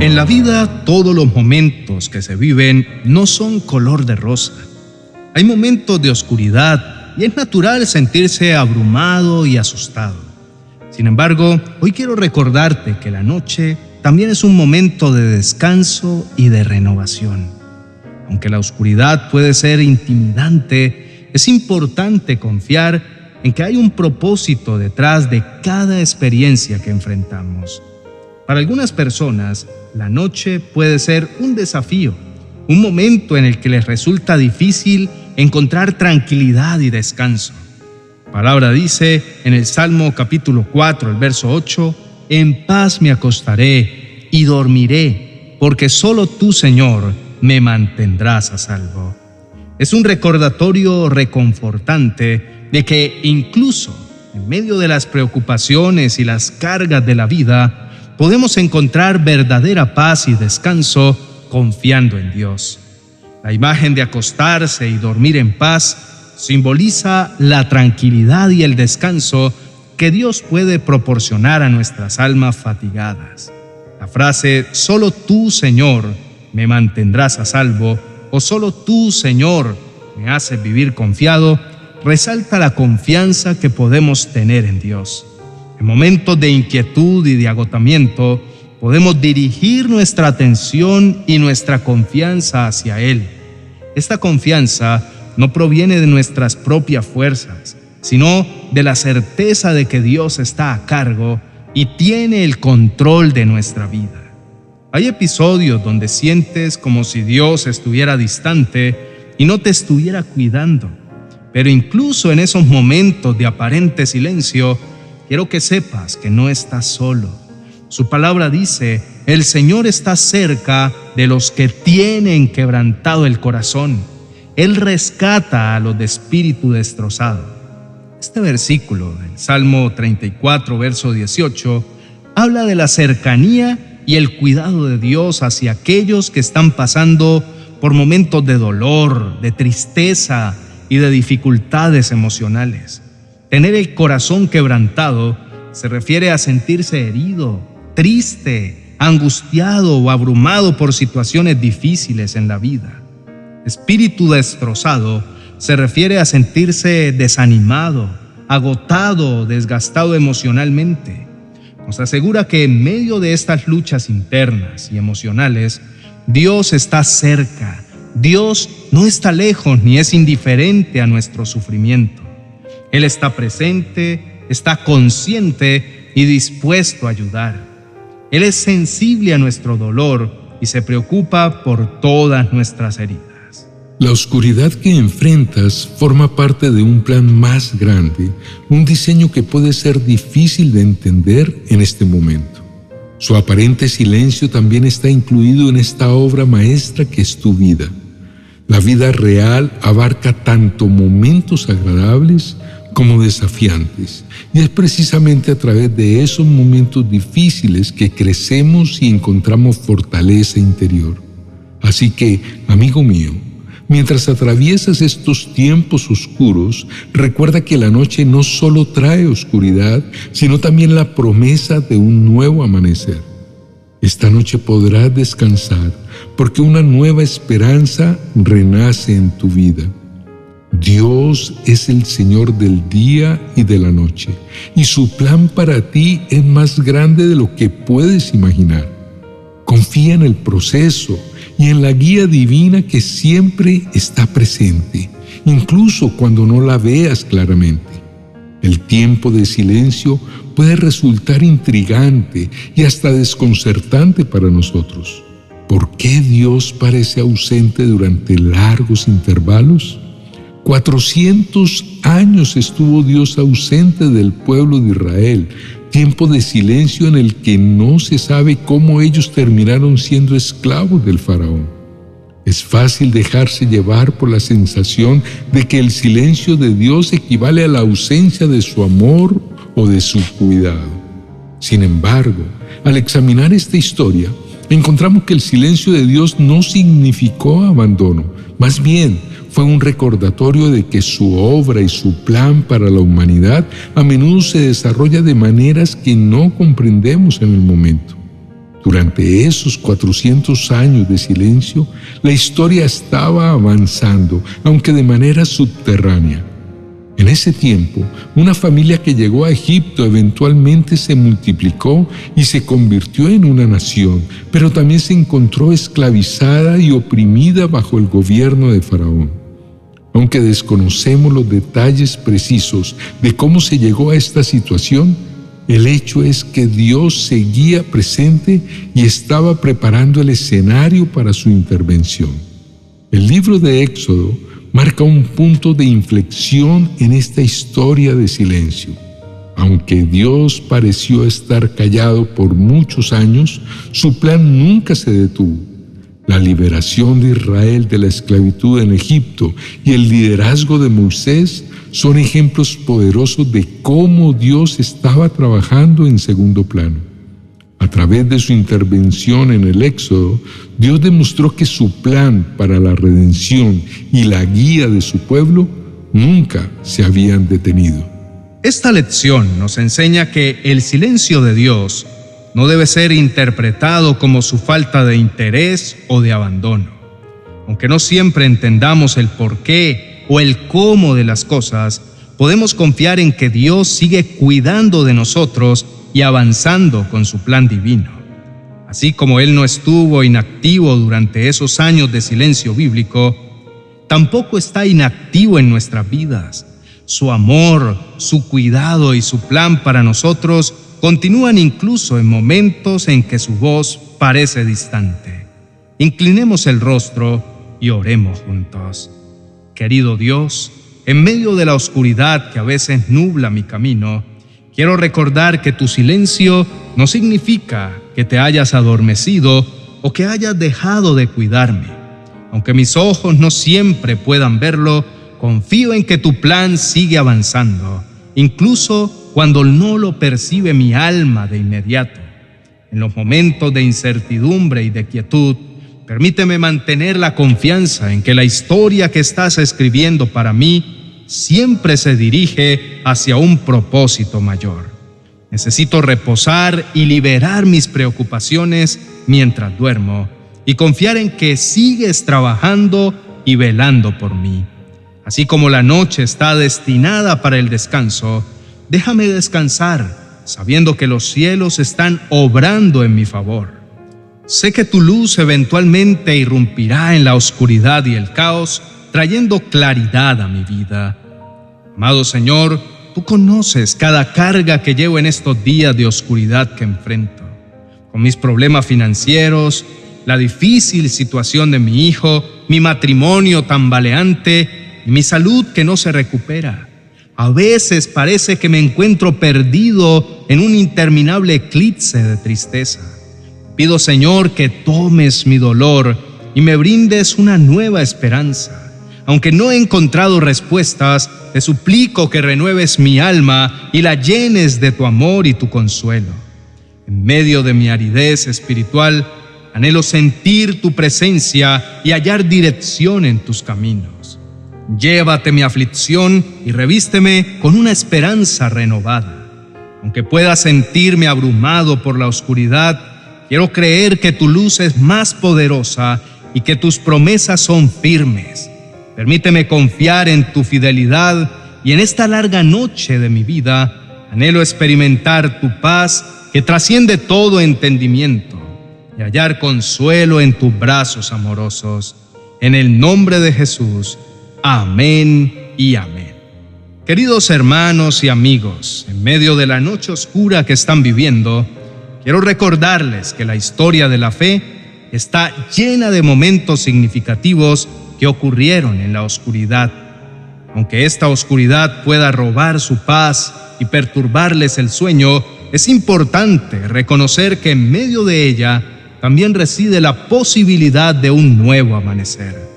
En la vida todos los momentos que se viven no son color de rosa. Hay momentos de oscuridad y es natural sentirse abrumado y asustado. Sin embargo, hoy quiero recordarte que la noche también es un momento de descanso y de renovación. Aunque la oscuridad puede ser intimidante, es importante confiar en que hay un propósito detrás de cada experiencia que enfrentamos. Para algunas personas, la noche puede ser un desafío, un momento en el que les resulta difícil encontrar tranquilidad y descanso. palabra dice en el Salmo capítulo 4, el verso 8, En paz me acostaré y dormiré, porque solo tú, Señor, me mantendrás a salvo. Es un recordatorio reconfortante de que incluso en medio de las preocupaciones y las cargas de la vida, podemos encontrar verdadera paz y descanso confiando en Dios. La imagen de acostarse y dormir en paz simboliza la tranquilidad y el descanso que Dios puede proporcionar a nuestras almas fatigadas. La frase, solo tú, Señor, me mantendrás a salvo, o solo tú, Señor, me haces vivir confiado, resalta la confianza que podemos tener en Dios. En momentos de inquietud y de agotamiento, podemos dirigir nuestra atención y nuestra confianza hacia Él. Esta confianza no proviene de nuestras propias fuerzas, sino de la certeza de que Dios está a cargo y tiene el control de nuestra vida. Hay episodios donde sientes como si Dios estuviera distante y no te estuviera cuidando, pero incluso en esos momentos de aparente silencio, quiero que sepas que no estás solo. Su palabra dice, el Señor está cerca de los que tienen quebrantado el corazón. Él rescata a los de espíritu destrozado. Este versículo del Salmo 34, verso 18, habla de la cercanía y el cuidado de Dios hacia aquellos que están pasando por momentos de dolor, de tristeza y de dificultades emocionales. Tener el corazón quebrantado se refiere a sentirse herido, triste, angustiado o abrumado por situaciones difíciles en la vida. Espíritu destrozado se refiere a sentirse desanimado, agotado, desgastado emocionalmente. Nos asegura que en medio de estas luchas internas y emocionales, Dios está cerca. Dios no está lejos ni es indiferente a nuestro sufrimiento. Él está presente, está consciente y dispuesto a ayudar. Él es sensible a nuestro dolor y se preocupa por todas nuestras heridas. La oscuridad que enfrentas forma parte de un plan más grande, un diseño que puede ser difícil de entender en este momento. Su aparente silencio también está incluido en esta obra maestra que es tu vida. La vida real abarca tanto momentos agradables como desafiantes. Y es precisamente a través de esos momentos difíciles que crecemos y encontramos fortaleza interior. Así que, amigo mío, mientras atraviesas estos tiempos oscuros, recuerda que la noche no solo trae oscuridad, sino también la promesa de un nuevo amanecer. Esta noche podrás descansar porque una nueva esperanza renace en tu vida. Dios es el Señor del día y de la noche, y su plan para ti es más grande de lo que puedes imaginar. Confía en el proceso y en la guía divina que siempre está presente, incluso cuando no la veas claramente. El tiempo de silencio puede resultar intrigante y hasta desconcertante para nosotros. ¿Por qué Dios parece ausente durante largos intervalos? 400 años estuvo Dios ausente del pueblo de Israel, tiempo de silencio en el que no se sabe cómo ellos terminaron siendo esclavos del faraón. Es fácil dejarse llevar por la sensación de que el silencio de Dios equivale a la ausencia de su amor o de su cuidado. Sin embargo, al examinar esta historia, encontramos que el silencio de Dios no significó abandono, más bien fue un recordatorio de que su obra y su plan para la humanidad a menudo se desarrolla de maneras que no comprendemos en el momento. Durante esos 400 años de silencio, la historia estaba avanzando, aunque de manera subterránea. En ese tiempo, una familia que llegó a Egipto eventualmente se multiplicó y se convirtió en una nación, pero también se encontró esclavizada y oprimida bajo el gobierno de Faraón. Aunque desconocemos los detalles precisos de cómo se llegó a esta situación, el hecho es que Dios seguía presente y estaba preparando el escenario para su intervención. El libro de Éxodo marca un punto de inflexión en esta historia de silencio. Aunque Dios pareció estar callado por muchos años, su plan nunca se detuvo. La liberación de Israel de la esclavitud en Egipto y el liderazgo de Moisés son ejemplos poderosos de cómo Dios estaba trabajando en segundo plano. A través de su intervención en el Éxodo, Dios demostró que su plan para la redención y la guía de su pueblo nunca se habían detenido. Esta lección nos enseña que el silencio de Dios no debe ser interpretado como su falta de interés o de abandono. Aunque no siempre entendamos el porqué o el cómo de las cosas, podemos confiar en que Dios sigue cuidando de nosotros y avanzando con su plan divino. Así como Él no estuvo inactivo durante esos años de silencio bíblico, tampoco está inactivo en nuestras vidas. Su amor, su cuidado y su plan para nosotros continúan incluso en momentos en que su voz parece distante. Inclinemos el rostro y oremos juntos. Querido Dios, en medio de la oscuridad que a veces nubla mi camino, quiero recordar que tu silencio no significa que te hayas adormecido o que hayas dejado de cuidarme. Aunque mis ojos no siempre puedan verlo, confío en que tu plan sigue avanzando, incluso cuando no lo percibe mi alma de inmediato. En los momentos de incertidumbre y de quietud, Permíteme mantener la confianza en que la historia que estás escribiendo para mí siempre se dirige hacia un propósito mayor. Necesito reposar y liberar mis preocupaciones mientras duermo y confiar en que sigues trabajando y velando por mí. Así como la noche está destinada para el descanso, déjame descansar sabiendo que los cielos están obrando en mi favor. Sé que tu luz eventualmente irrumpirá en la oscuridad y el caos, trayendo claridad a mi vida. Amado Señor, tú conoces cada carga que llevo en estos días de oscuridad que enfrento, con mis problemas financieros, la difícil situación de mi hijo, mi matrimonio tambaleante y mi salud que no se recupera. A veces parece que me encuentro perdido en un interminable eclipse de tristeza. Pido, Señor, que tomes mi dolor y me brindes una nueva esperanza. Aunque no he encontrado respuestas, te suplico que renueves mi alma y la llenes de tu amor y tu consuelo. En medio de mi aridez espiritual, anhelo sentir tu presencia y hallar dirección en tus caminos. Llévate mi aflicción y revísteme con una esperanza renovada. Aunque pueda sentirme abrumado por la oscuridad, Quiero creer que tu luz es más poderosa y que tus promesas son firmes. Permíteme confiar en tu fidelidad y en esta larga noche de mi vida anhelo experimentar tu paz que trasciende todo entendimiento y hallar consuelo en tus brazos amorosos. En el nombre de Jesús. Amén y amén. Queridos hermanos y amigos, en medio de la noche oscura que están viviendo, Quiero recordarles que la historia de la fe está llena de momentos significativos que ocurrieron en la oscuridad. Aunque esta oscuridad pueda robar su paz y perturbarles el sueño, es importante reconocer que en medio de ella también reside la posibilidad de un nuevo amanecer.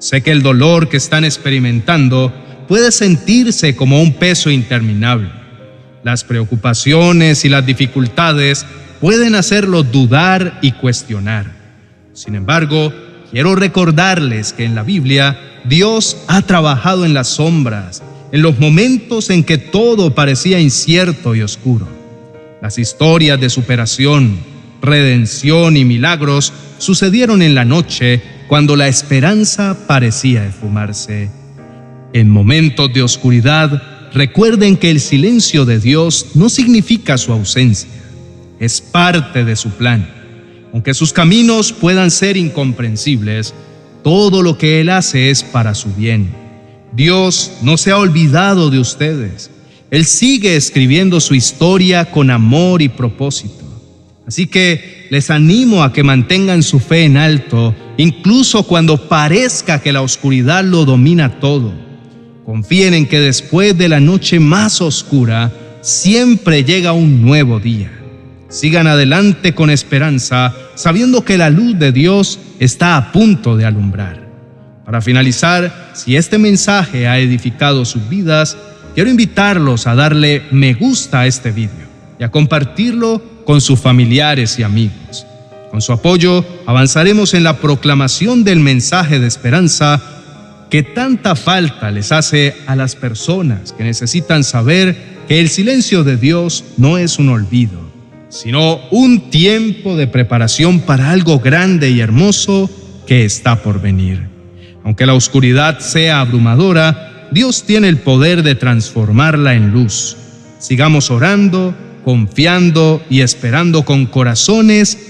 Sé que el dolor que están experimentando puede sentirse como un peso interminable. Las preocupaciones y las dificultades pueden hacerlo dudar y cuestionar. Sin embargo, quiero recordarles que en la Biblia Dios ha trabajado en las sombras, en los momentos en que todo parecía incierto y oscuro. Las historias de superación, redención y milagros sucedieron en la noche cuando la esperanza parecía esfumarse. En momentos de oscuridad, recuerden que el silencio de Dios no significa su ausencia, es parte de su plan. Aunque sus caminos puedan ser incomprensibles, todo lo que Él hace es para su bien. Dios no se ha olvidado de ustedes. Él sigue escribiendo su historia con amor y propósito. Así que les animo a que mantengan su fe en alto, incluso cuando parezca que la oscuridad lo domina todo. Confíen en que después de la noche más oscura, siempre llega un nuevo día. Sigan adelante con esperanza, sabiendo que la luz de Dios está a punto de alumbrar. Para finalizar, si este mensaje ha edificado sus vidas, quiero invitarlos a darle me gusta a este vídeo y a compartirlo con sus familiares y amigos. Con su apoyo avanzaremos en la proclamación del mensaje de esperanza que tanta falta les hace a las personas que necesitan saber que el silencio de Dios no es un olvido, sino un tiempo de preparación para algo grande y hermoso que está por venir. Aunque la oscuridad sea abrumadora, Dios tiene el poder de transformarla en luz. Sigamos orando, confiando y esperando con corazones